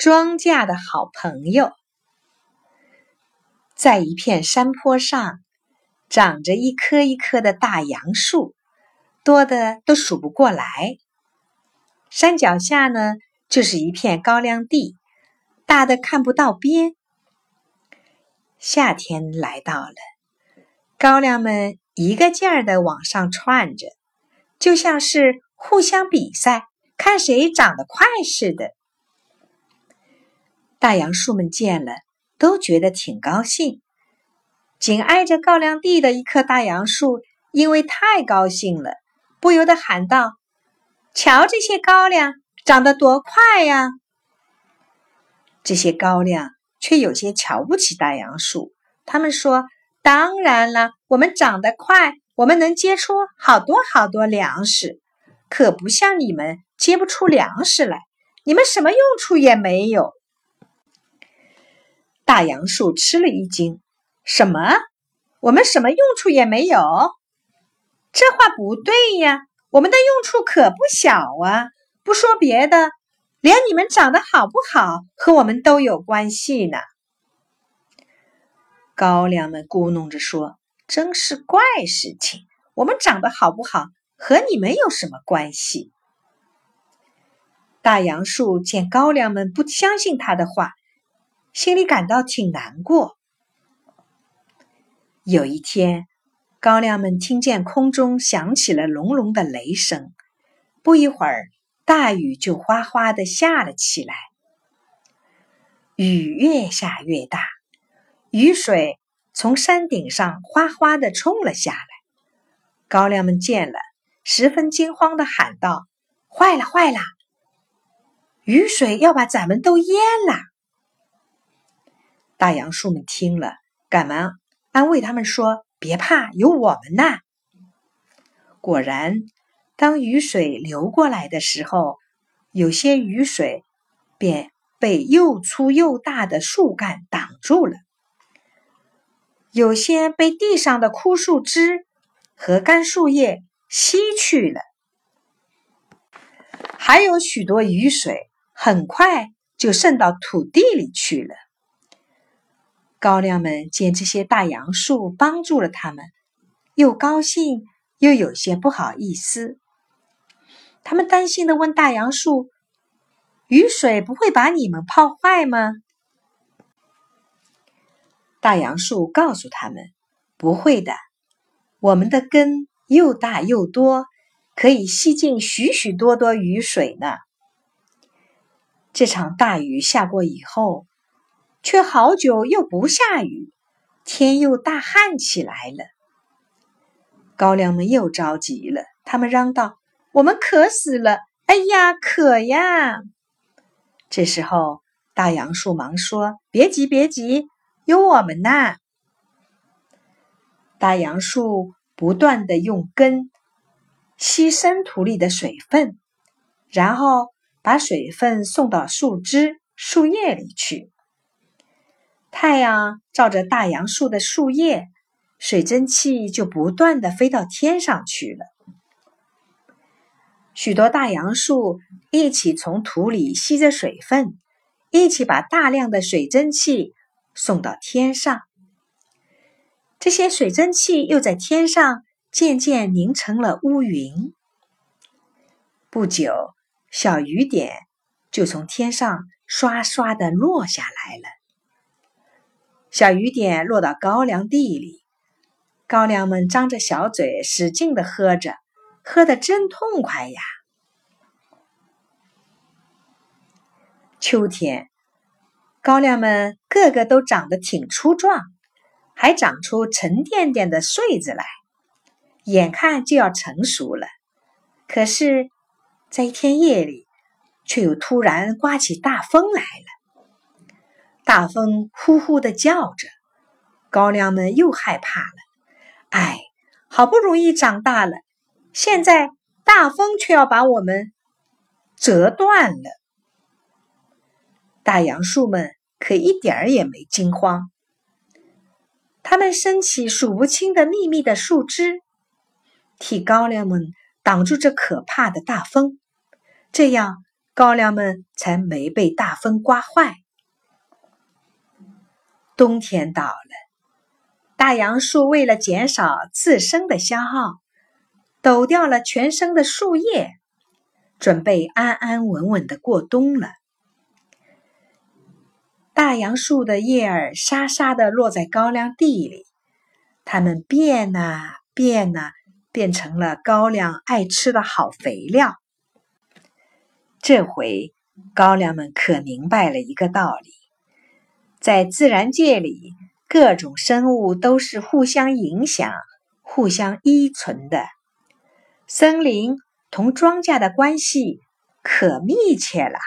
庄稼的好朋友。在一片山坡上，长着一棵一棵的大杨树，多的都数不过来。山脚下呢，就是一片高粱地，大的看不到边。夏天来到了，高粱们一个劲儿的往上窜着，就像是互相比赛，看谁长得快似的。大杨树们见了，都觉得挺高兴。紧挨着高粱地的一棵大杨树，因为太高兴了，不由得喊道：“瞧这些高粱长得多快呀！”这些高粱却有些瞧不起大杨树。他们说：“当然了，我们长得快，我们能结出好多好多粮食，可不像你们结不出粮食来。你们什么用处也没有。”大杨树吃了一惊：“什么？我们什么用处也没有？这话不对呀！我们的用处可不小啊！不说别的，连你们长得好不好和我们都有关系呢。”高粱们咕哝着说：“真是怪事情！我们长得好不好和你们有什么关系？”大杨树见高粱们不相信他的话。心里感到挺难过。有一天，高粱们听见空中响起了隆隆的雷声，不一会儿，大雨就哗哗的下了起来。雨越下越大，雨水从山顶上哗哗的冲了下来。高粱们见了，十分惊慌的喊道：“坏了，坏了！雨水要把咱们都淹了！”大杨树们听了，赶忙安慰他们说：“别怕，有我们呢。”果然，当雨水流过来的时候，有些雨水便被又粗又大的树干挡住了；有些被地上的枯树枝和干树叶吸去了；还有许多雨水很快就渗到土地里去了。高粱们见这些大杨树帮助了他们，又高兴又有些不好意思。他们担心的问大杨树：“雨水不会把你们泡坏吗？”大杨树告诉他们：“不会的，我们的根又大又多，可以吸进许许多多雨水呢。”这场大雨下过以后。却好久又不下雨，天又大旱起来了。高粱们又着急了，他们嚷道：“我们渴死了！哎呀，渴呀！”这时候，大杨树忙说：“别急，别急，有我们呢。”大杨树不断的用根吸生土里的水分，然后把水分送到树枝、树叶里去。太阳照着大杨树的树叶，水蒸气就不断的飞到天上去了。许多大杨树一起从土里吸着水分，一起把大量的水蒸气送到天上。这些水蒸气又在天上渐渐凝成了乌云。不久，小雨点就从天上刷刷的落下来了。小雨点落到高粱地里，高粱们张着小嘴，使劲的喝着，喝得真痛快呀！秋天，高粱们个个都长得挺粗壮，还长出沉甸甸的穗子来，眼看就要成熟了。可是，在一天夜里，却又突然刮起大风来了。大风呼呼的叫着，高粱们又害怕了。哎，好不容易长大了，现在大风却要把我们折断了。大杨树们可一点儿也没惊慌，它们升起数不清的密密的树枝，替高粱们挡住这可怕的大风，这样高粱们才没被大风刮坏。冬天到了，大杨树为了减少自身的消耗，抖掉了全身的树叶，准备安安稳稳的过冬了。大杨树的叶儿沙沙的落在高粱地里，它们变呐变呐，变成了高粱爱吃的好肥料。这回高粱们可明白了一个道理：在自然界里，各种生物都是互相影响、互相依存的。森林同庄稼的关系可密切了。